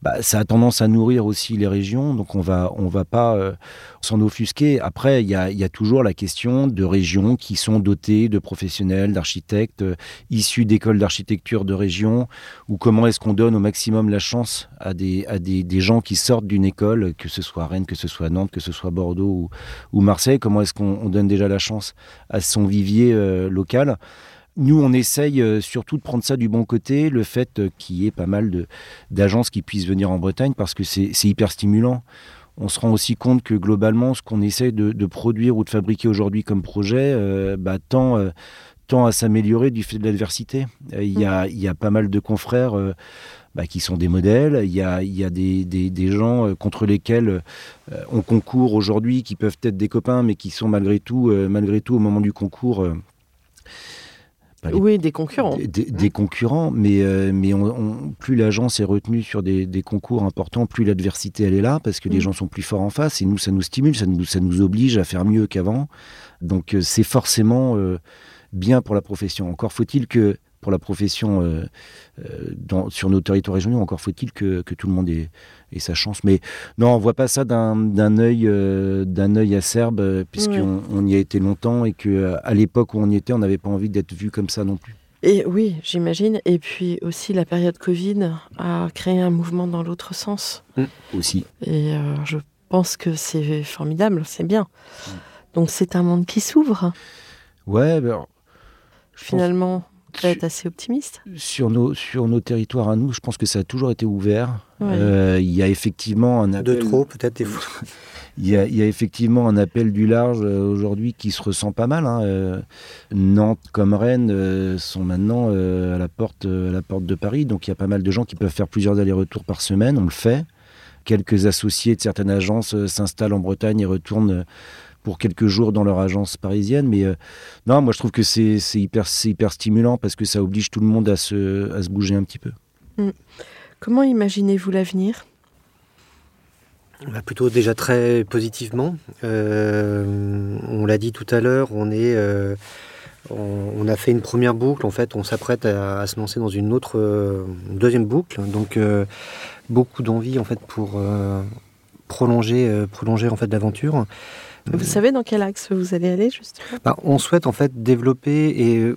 Speaker 4: bah, ça a tendance à nourrir aussi les régions. Donc on va, on va pas euh, s'en offusquer. Après, il y, a, toujours la question de régions qui sont dotées de professionnels, d'architectes euh, issus d'écoles d'architecture de région, ou comment est-ce qu'on donne au maximum la chance à des, gens qui sortent d'une école, que ce soit Rennes, que ce soit Nantes, que ce soit Bordeaux ou, Marseille, comment est-ce qu'on donne déjà la chance à son vivier euh, local? Nous, on essaye euh, surtout de prendre ça du bon côté, le fait euh, qu'il y ait pas mal d'agences qui puissent venir en Bretagne parce que c'est hyper stimulant. On se rend aussi compte que globalement, ce qu'on essaye de, produire ou de fabriquer aujourd'hui comme projet euh, bah, tend, à s'améliorer du fait de l'adversité. Il y, a, y, a, pas mal de confrères bah, qui sont des modèles, il y a, y a des, des, gens contre lesquels on concourt aujourd'hui, qui peuvent être des copains, mais qui sont malgré tout, malgré tout au moment du concours
Speaker 3: oui, des concurrents.
Speaker 4: Des, concurrents, mais, euh, mais plus l'agence est retenue sur des, concours importants, plus l'adversité elle est là, parce que les mm. gens sont plus forts en face, et nous, ça nous stimule, ça nous, ça nous oblige à faire mieux qu'avant. Donc euh, c'est forcément euh, bien pour la profession. Encore faut-il que pour la profession dans, sur nos territoires régionaux, encore faut-il que, que tout le monde ait, sa chance. Mais non, on voit pas ça d'un œil euh, d'un œil acerbe, euh, puisqu'on on y a été longtemps et que euh, à l'époque où on y était, on n'avait pas envie d'être vu comme ça non plus.
Speaker 3: Et oui, j'imagine. Et puis aussi, la période Covid a créé un mouvement dans l'autre sens.
Speaker 4: Mmh. Aussi.
Speaker 3: Et je pense que c'est formidable, c'est bien. Mmh. Donc c'est un monde qui s'ouvre.
Speaker 4: Ouais, ben,
Speaker 3: Finalement, être assez optimiste
Speaker 4: sur nos, sur nos territoires à nous, je pense que ça a toujours été ouvert. Euh, il y a effectivement un
Speaker 5: appel... De trop, peut-être, des fois.
Speaker 4: Il y, a, il y, a, effectivement un appel du large euh, aujourd'hui qui se ressent pas mal. Hein. Euh, Nantes comme Rennes sont maintenant à, la porte, à la porte de Paris. Donc il y a pas mal de gens qui peuvent faire plusieurs allers-retours par semaine. On le fait. Quelques associés de certaines agences s'installent en Bretagne et retournent pour quelques jours dans leur agence parisienne. Mais euh, non, moi je trouve que c'est hyper, hyper stimulant parce que ça oblige tout le monde à se, à se bouger un petit peu.
Speaker 3: Mm. Comment imaginez-vous l'avenir?
Speaker 5: Bah, Plutôt déjà très positivement. Euh, on l'a dit tout à l'heure, on est... Euh, on, a fait une première boucle, en fait, on s'apprête à, se lancer dans une autre deuxième boucle. Donc, beaucoup d'envie en fait pour prolonger, prolonger en fait l'aventure.
Speaker 3: Vous savez dans quel axe vous allez aller justement
Speaker 5: bah, On souhaite en fait développer et euh,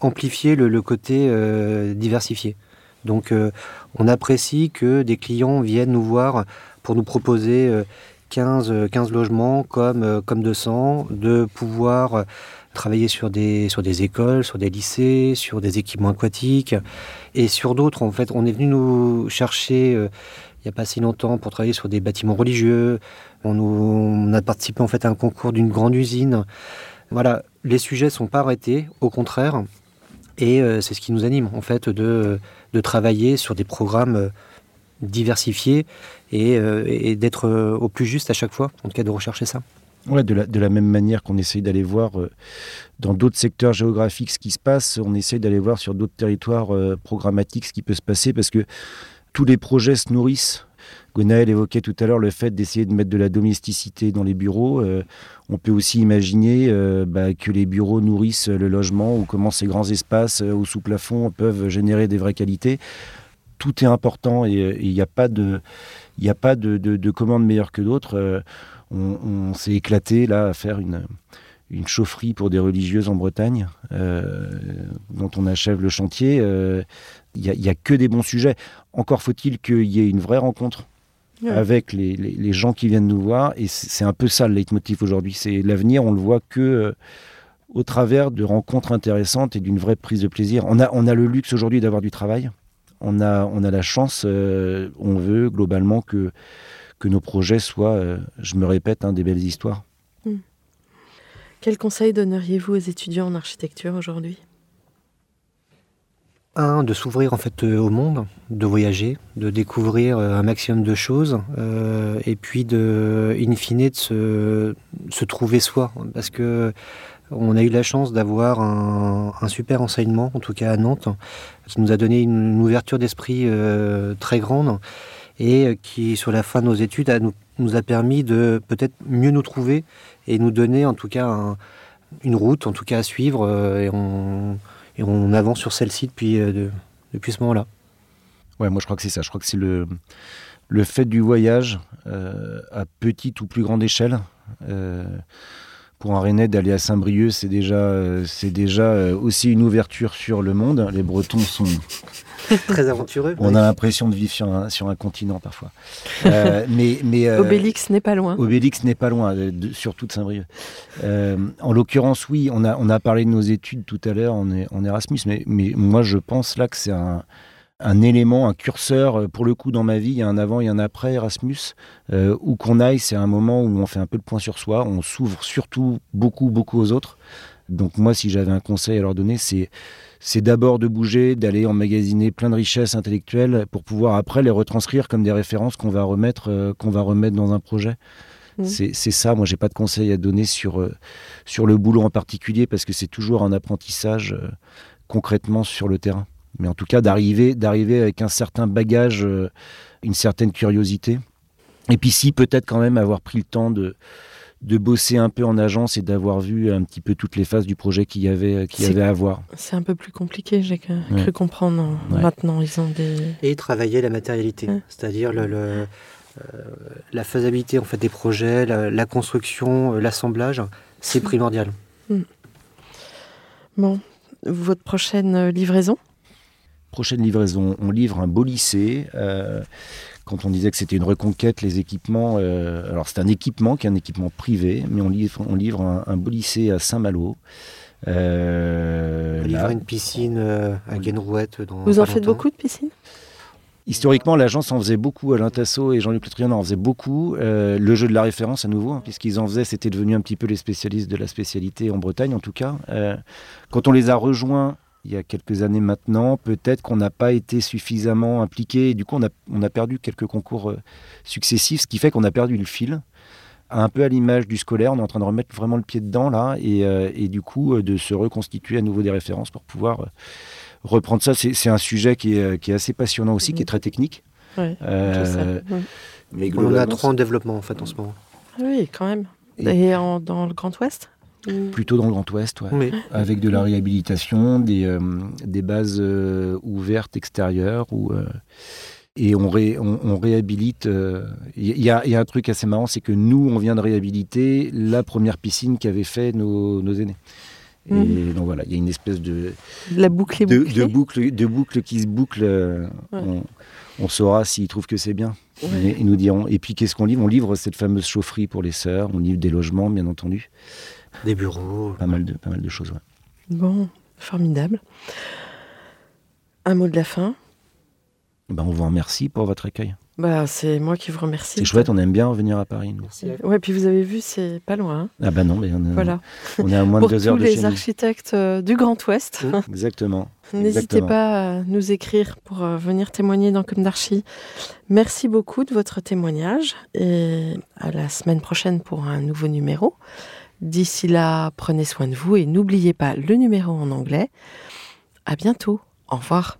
Speaker 5: amplifier le, côté euh, diversifié. Donc euh, on apprécie que des clients viennent nous voir pour nous proposer 15, 15 logements comme, comme 200, de pouvoir travailler sur des, sur des écoles, sur des lycées, sur des équipements aquatiques et sur d'autres. En fait, on est venu nous chercher il n'y a pas si longtemps pour travailler sur des bâtiments religieux. On, a participé en fait à un concours d'une grande usine. Voilà, les sujets sont pas arrêtés, au contraire. Et euh, c'est ce qui nous anime en fait de, de travailler sur des programmes euh, diversifiés et, euh, d'être au plus juste à chaque fois, en tout cas de rechercher ça.
Speaker 4: Ouais, de la même manière qu'on essaye d'aller voir dans d'autres secteurs géographiques ce qui se passe, on essaye d'aller voir sur d'autres territoires programmatiques ce qui peut se passer parce que tous les projets se nourrissent. Gonaël évoquait tout à l'heure le fait d'essayer de mettre de la domesticité dans les bureaux. Euh, on peut aussi imaginer euh, bah, que les bureaux nourrissent le logement ou comment ces grands espaces euh, au sous-plafond peuvent générer des vraies qualités. Tout est important et il n'y a pas de, il a commande que d'autres. on, s'est éclaté là à faire une, une chaufferie pour des religieuses en Bretagne, dont on achève le chantier il n'y a, que des bons sujets. Encore faut-il qu'il y ait une vraie rencontre avec les, gens qui viennent nous voir. Et c'est un peu ça le leitmotiv aujourd'hui. C'est l'avenir, on le voit que euh, au travers de rencontres intéressantes et d'une vraie prise de plaisir. On a, on a le luxe aujourd'hui d'avoir du travail. On a, on a la chance, euh, on veut globalement que, que nos projets soient, euh, je me répète, hein, des belles histoires. Hmm.
Speaker 3: Quel conseil donneriez-vous aux étudiants en architecture aujourd'hui?
Speaker 5: Un, de s'ouvrir en fait euh, au monde, de voyager, de découvrir euh, un maximum de choses, euh, et puis de, in fine, de se, se, trouver soi, parce que on a eu la chance d'avoir un, super enseignement, en tout cas à Nantes, qui nous a donné une, ouverture d'esprit très grande et qui, sur la fin de nos études, a, nous, nous, a permis de peut-être mieux nous trouver et nous donner en tout cas une route, en tout cas à suivre. et on, et on avance sur celle-ci depuis, de, depuis ce moment-là.
Speaker 4: Ouais, moi je crois que c'est ça. Je crois que c'est le, le fait du voyage à petite ou plus grande échelle pour un Rennais d'aller à Saint-Brieuc, c'est déjà, euh, c'est déjà euh, aussi une ouverture sur le monde. Les Bretons sont
Speaker 5: très aventureux.
Speaker 4: On a l'impression de vivre sur un, sur un continent parfois. Euh, mais, mais
Speaker 3: Obélix n'est pas loin.
Speaker 4: Obélix n'est pas loin, surtout de Saint-Brieuc. en l'occurrence, oui, on a, on a parlé de nos études tout à l'heure en, en Erasmus, mais, mais moi je pense là que c'est un un élément, un curseur. Euh, pour le coup, dans ma vie, il y a un avant et un après Erasmus. Euh, où qu'on aille, c'est un moment où on fait un peu le point sur soi. On s'ouvre surtout beaucoup, beaucoup aux autres. Donc moi, si j'avais un conseil à leur donner, c'est c'est d'abord de bouger, d'aller emmagasiner plein de richesses intellectuelles pour pouvoir après les retranscrire comme des références qu'on va remettre euh, qu'on va remettre dans un projet. Mmh. C'est ça. Moi, j'ai pas de conseil à donner sur sur le boulot en particulier parce que c'est toujours un apprentissage concrètement sur le terrain mais en tout cas d'arriver d'arriver avec un certain bagage, euh, une certaine curiosité. Et puis si peut-être quand même avoir pris le temps de de bosser un peu en agence et d'avoir vu un petit peu toutes les phases du projet qu'il y avait qu'il y avait à voir.
Speaker 3: C'est un peu plus compliqué, j'ai cru comprendre. Maintenant, ils ont des
Speaker 5: et travailler la matérialité, c'est-à-dire le, euh, la faisabilité en fait des projets, la, construction, euh, l'assemblage, c'est primordial. Hmm.
Speaker 3: Bon, votre prochaine livraison?
Speaker 4: Prochaine livraison, on livre un beau lycée. Euh, quand on disait que c'était une reconquête, les équipements, euh, alors c'est un équipement qui est un équipement privé, mais on livre, on livre un, beau lycée à Saint-Malo.
Speaker 5: Euh, on livre une piscine à Guénrouette.
Speaker 3: Vous en faites beaucoup de piscines?
Speaker 4: Historiquement, l'agence en faisait beaucoup. Alain Tasso et Jean-Luc Letrian en faisaient beaucoup. le jeu de la référence, à nouveau, hein, puisqu'ils en faisaient, c'était devenu un petit peu les spécialistes de la spécialité en Bretagne, en tout cas. quand on les a rejoints il y a quelques années maintenant. Peut-être qu'on n'a pas été suffisamment impliqué. Et du coup, on a, on a perdu quelques concours euh, successifs, ce qui fait qu'on a perdu le fil. Un peu à l'image du scolaire, on est en train de remettre vraiment le pied dedans là, et, euh, et du coup euh, de se reconstituer à nouveau des références pour pouvoir reprendre ça. C'est un sujet qui est, qui est, assez passionnant aussi, qui est très technique.
Speaker 3: Oui,
Speaker 5: mais on a trop en développement en fait en ce moment.
Speaker 3: Oui, quand même. Et, dans le Grand Ouest?
Speaker 4: Mm. Plutôt dans le Grand Ouest, avec de la réhabilitation, des, euh, des bases euh, ouvertes extérieures. Où, euh, et on, on, réhabilite. Il y, y, a un truc assez marrant, c'est que nous, on vient de réhabiliter la première piscine qu'avaient fait nos, nos aînés. Et mm. donc voilà, il y a une espèce de.
Speaker 3: La boucle
Speaker 4: de, de, boucle, de boucle qui se boucle. On, saura s'ils trouvent que c'est bien. Et, nous diront. Et puis qu'est-ce qu'on livre? On livre cette fameuse chaufferie pour les sœurs, on livre des logements, bien entendu.
Speaker 5: Des bureaux.
Speaker 4: Pas mal de, pas mal de choses, ouais.
Speaker 3: Bon, formidable. Un mot de la fin?
Speaker 4: Ben, On vous remercie pour votre accueil.
Speaker 3: Bah, c'est moi qui vous remercie.
Speaker 4: C'est chouette, on aime bien venir à Paris. Nous.
Speaker 3: Merci. Ouais, puis vous avez vu, c'est pas loin. Hein.
Speaker 4: Ah ben non, mais on,
Speaker 3: voilà.
Speaker 4: on est à moins de deux heures de
Speaker 3: chez Pour tous les architectes euh, du Grand Ouest.
Speaker 4: Exactement.
Speaker 3: N'hésitez pas à nous écrire pour euh, venir témoigner dans Comme d'Archi. Merci beaucoup de votre témoignage et à la semaine prochaine pour un nouveau numéro. D'ici là, prenez soin de vous et n'oubliez pas le numéro en anglais. À bientôt. Au revoir.